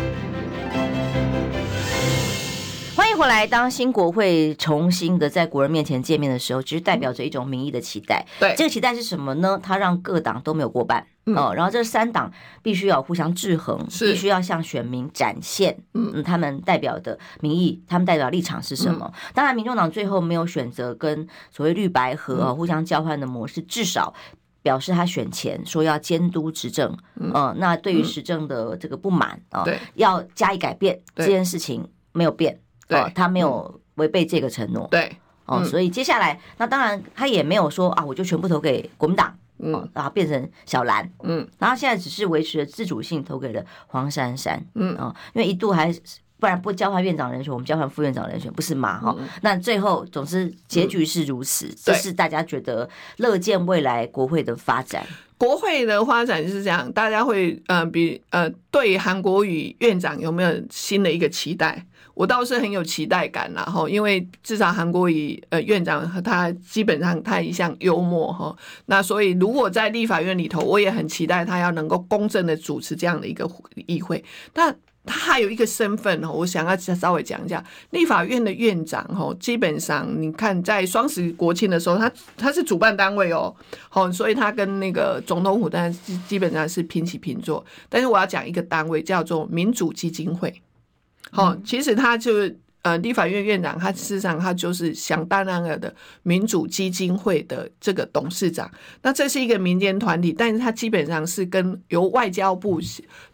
欢迎回来。当新国会重新的在国人面前见面的时候，其实代表着一种民意的期待。对，这个期待是什么呢？它让各党都没有过半。哦，然后这三党必须要互相制衡，必须要向选民展现，嗯，他们代表的民意，他们代表立场是什么？当然，民众党最后没有选择跟所谓绿白合互相交换的模式，至少表示他选前说要监督执政，嗯，那对于执政的这个不满啊，对，要加以改变这件事情没有变，对，他没有违背这个承诺，对，哦，所以接下来那当然他也没有说啊，我就全部投给国民党。嗯，然后变成小蓝，嗯，然后现在只是维持了自主性，投给了黄珊珊，嗯。啊，因为一度还不然不交换院长人选，我们交换副院长人选，不是嘛？哈、嗯，那最后总之结局是如此，嗯、这是大家觉得乐见未来国会的发展。国会的发展是这样，大家会呃比呃对韩国瑜院长有没有新的一个期待？我倒是很有期待感，然后因为至少韩国瑜呃院长和他基本上他一向幽默哈，那所以如果在立法院里头，我也很期待他要能够公正的主持这样的一个议会。但他还有一个身份哦，我想要稍微讲一下，立法院的院长哈，基本上你看在双十国庆的时候，他他是主办单位哦，好，所以他跟那个总统府当然基本上是平起平坐。但是我要讲一个单位叫做民主基金会。好，其实他就是呃，立法院院长，他事实上他就是想当然了的民主基金会的这个董事长。那这是一个民间团体，但是他基本上是跟由外交部、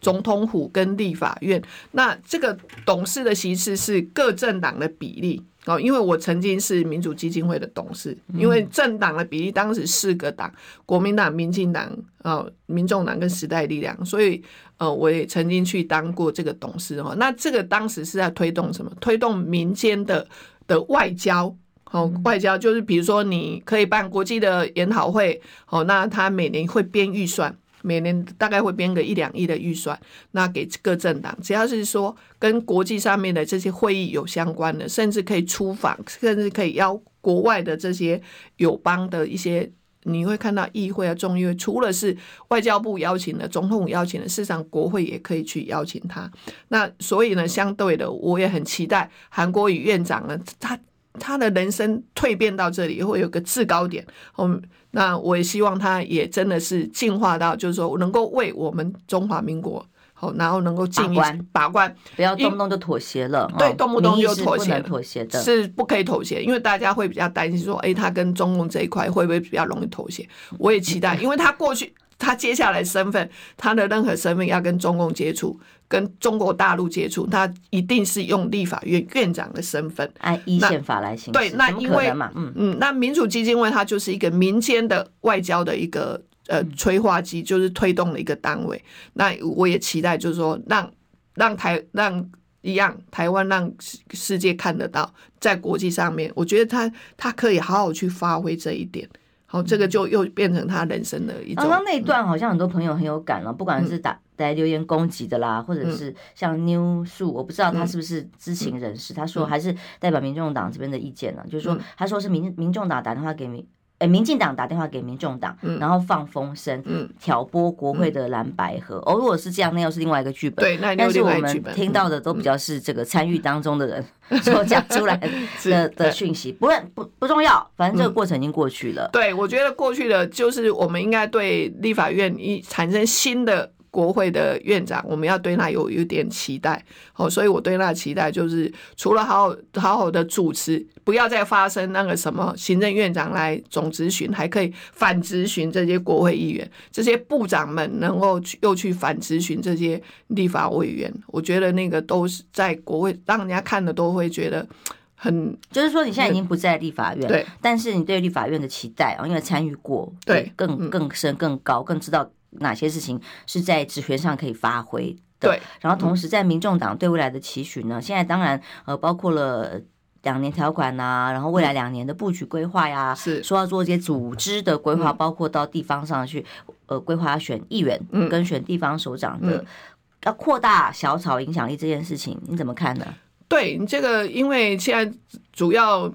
总统府跟立法院，那这个董事的席次是各政党的比例。哦，因为我曾经是民主基金会的董事，因为政党的比例当时四个党，国民党、民进党、呃，民众党跟时代力量，所以呃，我也曾经去当过这个董事哦。那这个当时是在推动什么？推动民间的的外交，哦，外交就是比如说你可以办国际的研讨会，哦，那他每年会编预算。每年大概会编个一两亿的预算，那给各政党，只要是说跟国际上面的这些会议有相关的，甚至可以出访，甚至可以邀国外的这些友邦的一些。你会看到议会啊，众议会除了是外交部邀请的，总统邀请的，事实上国会也可以去邀请他。那所以呢，相对的，我也很期待韩国瑜院长呢，他他的人生蜕变到这里会有个制高点。嗯，那我也希望他也真的是进化到，就是说能够为我们中华民国。好，然后能够进一把关，把关，不要动不动就妥协了。对，动不动就妥协，妥协的是不可以妥协，因为大家会比较担心说，哎，他跟中共这一块会不会比较容易妥协？我也期待，(laughs) 因为他过去，他接下来身份，他的任何身份要跟中共接触，跟中国大陆接触，他一定是用立法院院长的身份，按依宪法来行。对，那因为嗯嗯，那民主基金会它就是一个民间的外交的一个。呃，催化剂就是推动了一个单位。那我也期待，就是说让，让让台让一样台湾让世界看得到，在国际上面，我觉得他他可以好好去发挥这一点。好，这个就又变成他人生的一种。刚刚那一段好像很多朋友很有感了，不管是打来留言攻击的啦，或者是像 New 树，我不知道他是不是知情人士，他说还是代表民众党这边的意见呢，就是说他说是民民众党打电话给民。哎，民进党打电话给民众党，嗯、然后放风声，嗯、挑拨国会的蓝白河。哦，如果是这样，那又是另外一个剧本。对，那但是我们听到的都比较是这个参与当中的人所讲出来 (laughs) 的的，的讯息，不不不重要，反正这个过程已经过去了。嗯、对，我觉得过去的就是我们应该对立法院一产生新的。国会的院长，我们要对他有有点期待，哦，所以我对他的期待就是，除了好好好好的主持，不要再发生那个什么行政院长来总咨询，还可以反咨询这些国会议员，这些部长们能够去又去反咨询这些立法委员，我觉得那个都是在国会让人家看的都会觉得很，就是说你现在已经不在立法院，对，但是你对立法院的期待啊，因为参与过，对，更更深更高，更知道。哪些事情是在职权上可以发挥的？对，然后同时在民众党对未来的期许呢？现在当然呃，包括了两年条款呐、啊，然后未来两年的布局规划呀，是说要做一些组织的规划，包括到地方上去呃规划要选议员跟选地方首长的，要扩大小草影响力这件事情，你怎么看呢？对，这个因为现在主要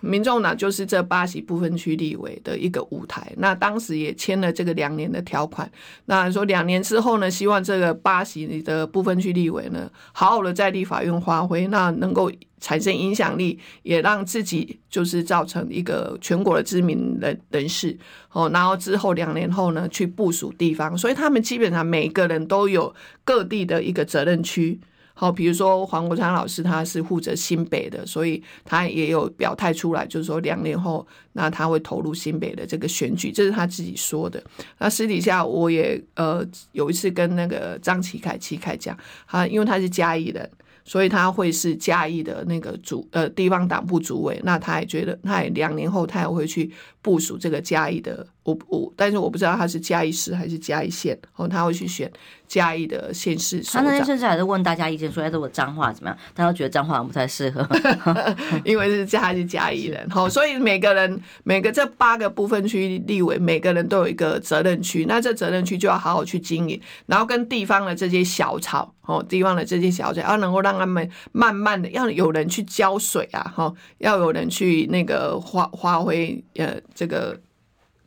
民众党就是这八席不分区立委的一个舞台，那当时也签了这个两年的条款，那说两年之后呢，希望这个八席的不分区立委呢，好好的在立法院发挥，那能够产生影响力，也让自己就是造成一个全国的知名人人士哦，然后之后两年后呢，去部署地方，所以他们基本上每个人都有各地的一个责任区。好，比如说黄国昌老师，他是负责新北的，所以他也有表态出来，就是说两年后，那他会投入新北的这个选举，这是他自己说的。那私底下我也呃有一次跟那个张启凯、启凯讲，他因为他是嘉义人。所以他会是嘉义的那个主呃地方党部主委，那他也觉得，他也两年后他也会去部署这个嘉义的，我我，但是我不知道他是嘉义市还是嘉义县，哦，他会去选嘉义的县市。他那天甚至还是问大家意见，说哎，这我彰化怎么样？大家觉得彰化不太适合，(laughs) 因为是嘉是嘉义人，好，所以每个人每个这八个部分区立委，每个人都有一个责任区，那这责任区就要好好去经营，然后跟地方的这些小草。哦，地方的这些小草要能够让他们慢慢的，要有人去浇水啊，哈，要有人去那个发发挥呃这个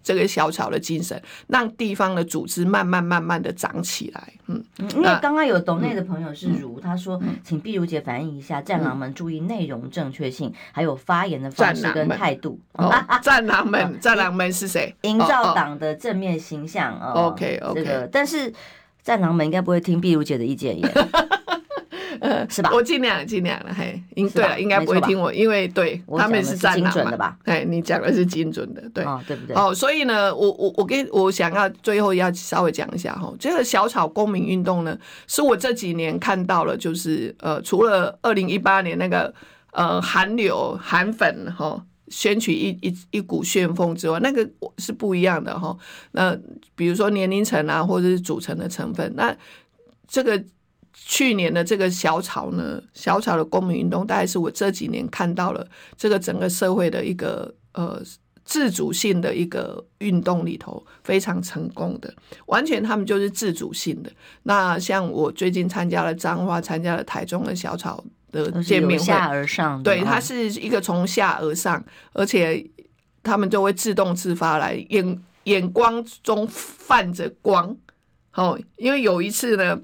这个小草的精神，让地方的组织慢慢慢慢的长起来。嗯，因为刚刚有懂内的朋友是如，他说，请碧如姐反映一下，战狼们注意内容正确性，还有发言的方式跟态度。战狼们，(laughs) 战狼们是谁？营造党的正面形象。OK OK，这个但是。战狼们应该不会听碧如姐的意见耶，(laughs) (laughs) 是吧？(laughs) 我尽量尽量了，嘿，应对了，应该不会听我，因为对他们是战狼的吧？哎，你讲的是精准的，对，哦，对不对？哦，所以呢，我我我跟我想要最后要稍微讲一下哈，这个小草公民运动呢，是我这几年看到了，就是呃，除了二零一八年那个呃韩流韩粉哈。掀起一一一股旋风之外，那个是不一样的哈。那比如说年龄层啊，或者是组成的成分，那这个去年的这个小草呢，小草的公民运动，大概是我这几年看到了这个整个社会的一个呃自主性的一个运动里头非常成功的，完全他们就是自主性的。那像我最近参加了彰化，参加了台中的小草的见面会，下而上，对，它是一个从下而上，而且他们就会自动自发来眼眼光中泛着光。哦，因为有一次呢，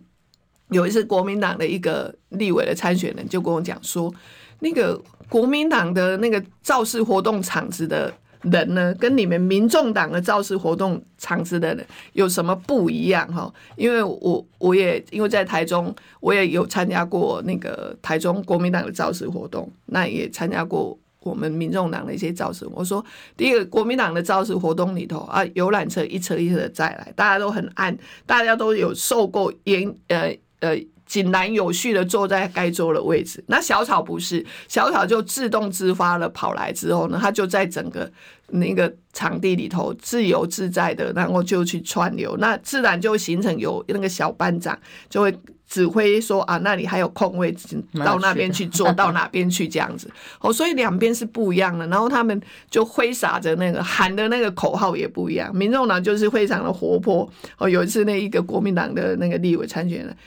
有一次国民党的一个立委的参选人就跟我讲说，那个国民党的那个造势活动场子的。人呢，跟你们民众党的造势活动场子的人有什么不一样哈？因为我我也因为在台中，我也有参加过那个台中国民党的造势活动，那也参加过我们民众党的一些造势。我说，第一个国民党的造势活动里头啊，游览车一车一车的载来，大家都很按，大家都有受过严呃呃。井然有序的坐在该坐的位置，那小草不是，小草就自动自发的跑来之后呢，它就在整个那个场地里头自由自在的，然后就去串流，那自然就形成有那个小班长就会指挥说啊，那里还有空位置，到那边去坐，(laughs) 到哪边去这样子。哦，所以两边是不一样的，然后他们就挥洒着那个喊的那个口号也不一样。民众党就是非常的活泼。哦，有一次那一个国民党的那个立委参选人。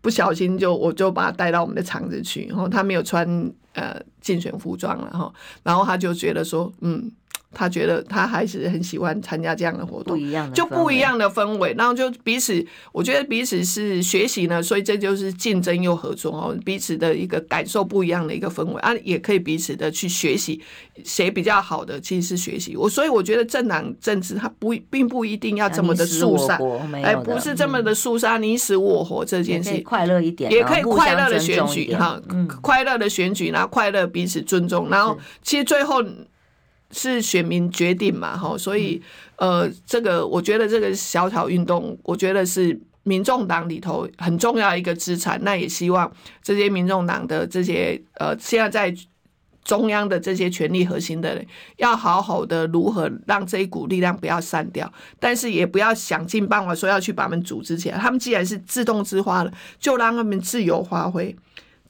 不小心就我就把他带到我们的场子去，然后他没有穿呃竞选服装了哈，然后他就觉得说嗯。他觉得他还是很喜欢参加这样的活动，就不一样的氛围，然后就彼此，我觉得彼此是学习呢，所以这就是竞争又合作哦，彼此的一个感受不一样的一个氛围啊，也可以彼此的去学习谁比较好的，其实是学习。我，所以我觉得政党政治它不并不一定要这么的肃杀，哎，不是这么的肃杀你死我活这件事，快乐一点，也可以快乐的选举哈，快乐的选举，然后快乐彼此尊重，然后其实最后。是选民决定嘛，哈，所以呃，这个我觉得这个小草运动，我觉得是民众党里头很重要一个资产。那也希望这些民众党的这些呃，现在在中央的这些权力核心的人，要好好的如何让这一股力量不要散掉，但是也不要想尽办法说要去把他们组织起来。他们既然是自动自发的，就让他们自由发挥。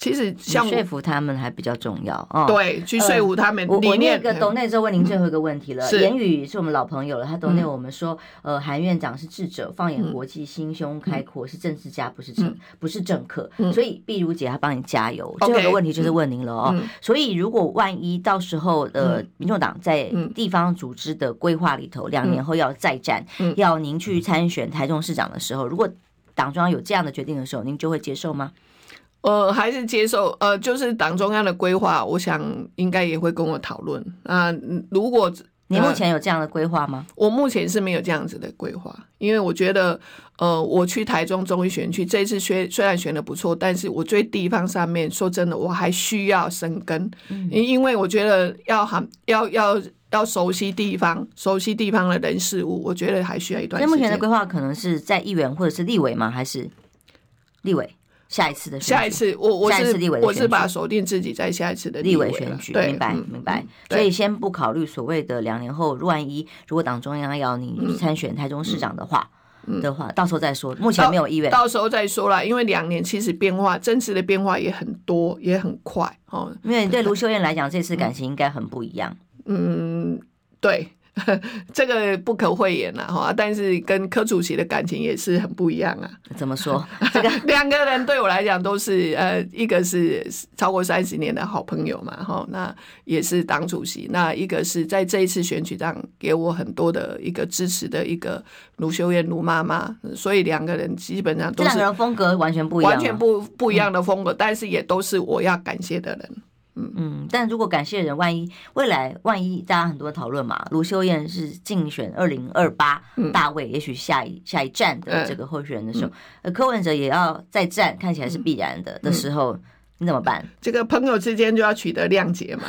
其实像说服他们还比较重要啊，对，去说服他们。我我那个董内之后问您最后一个问题了。言语是我们老朋友了，他董内我们说，呃，韩院长是智者，放眼国际，心胸开阔，是政治家，不是政，不是政客。所以碧如姐她帮你加油。最后一个问题就是问您了哦。所以如果万一到时候呃，民众党在地方组织的规划里头，两年后要再战，要您去参选台中市长的时候，如果党中央有这样的决定的时候，您就会接受吗？呃，还是接受呃，就是党中央的规划，我想应该也会跟我讨论。啊，如果你目前有这样的规划吗？我目前是没有这样子的规划，因为我觉得，呃，我去台中中医选区这一次选虽然选的不错，但是我对地方上面说真的，我还需要生根，因因为我觉得要很要要要熟悉地方，熟悉地方的人事物，我觉得还需要一段时间。那目前的规划可能是在议员或者是立委吗？还是立委？下一次的下一次，我我是我是把锁定自己在下一次的立委选举，明白明白。所以先不考虑所谓的两年后，万一如果党中央要你参选台中市长的话的话，到时候再说。目前没有意愿，到时候再说啦。因为两年其实变化，真实的变化也很多，也很快哦。因为对卢秀燕来讲，这次感情应该很不一样。嗯，对。(laughs) 这个不可讳言了哈，但是跟柯主席的感情也是很不一样啊。怎么说？这个 (laughs) 两个人对我来讲都是呃，一个是超过三十年的好朋友嘛，哈，那也是党主席。那一个是在这一次选举上给我很多的一个支持的一个卢修燕卢妈妈，所以两个人基本上都是这两个人风格完全不一样，完全不不一样的风格，但是也都是我要感谢的人。嗯。嗯，但如果感谢人，万一未来万一大家很多讨论嘛，卢秀燕是竞选二零二八大位，嗯、也许下一下一站的这个候选人的时候，呃、嗯，柯文哲也要再战，看起来是必然的、嗯、的时候，你怎么办？这个朋友之间就要取得谅解嘛，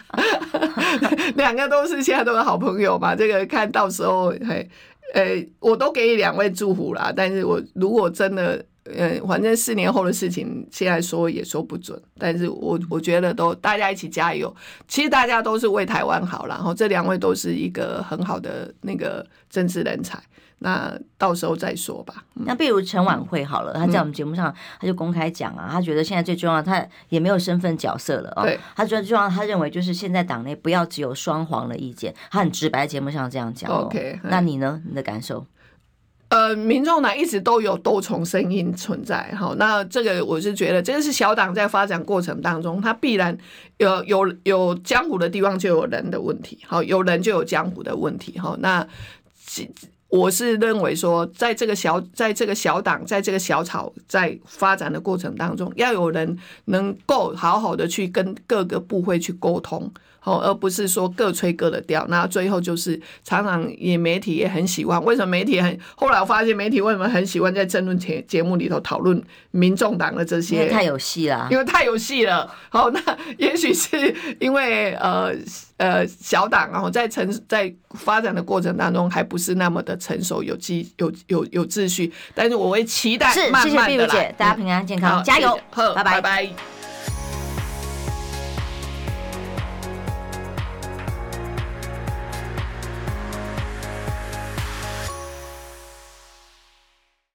(laughs) 两个都是现在都是好朋友嘛，这个看到时候，嘿，呃，我都给两位祝福啦，但是我如果真的。嗯，反正四年后的事情现在说也说不准，但是我我觉得都大家一起加油，其实大家都是为台湾好，然后这两位都是一个很好的那个政治人才。那到时候再说吧。嗯、那比如陈婉慧好了，他在我们节目上他就公开讲啊，他觉得现在最重要，他也没有身份角色了啊。对，他觉得最重要，他认为就是现在党内不要只有双黄的意见，他很直白节目上这样讲。OK，那你呢？你的感受？呃，民众党一直都有多重声音存在。好，那这个我是觉得，这个是小党在发展过程当中，它必然有有有江湖的地方就有人的问题。好，有人就有江湖的问题。好，那。我是认为说，在这个小，在这个小党，在这个小草在发展的过程当中，要有人能够好好的去跟各个部会去沟通。哦，而不是说各吹各的调，那最后就是常常也媒体也很喜欢。为什么媒体很？后来我发现媒体为什么很喜欢在争论节节目里头讨论民众党的这些？因为太有戏了。因为太有戏了。好，那也许是因为呃呃小党然后在成在发展的过程当中还不是那么的成熟，有机有有有秩序。但是我会期待慢慢的来。是，谢谢碧如姐，大家平安健康，加油，拜。拜拜。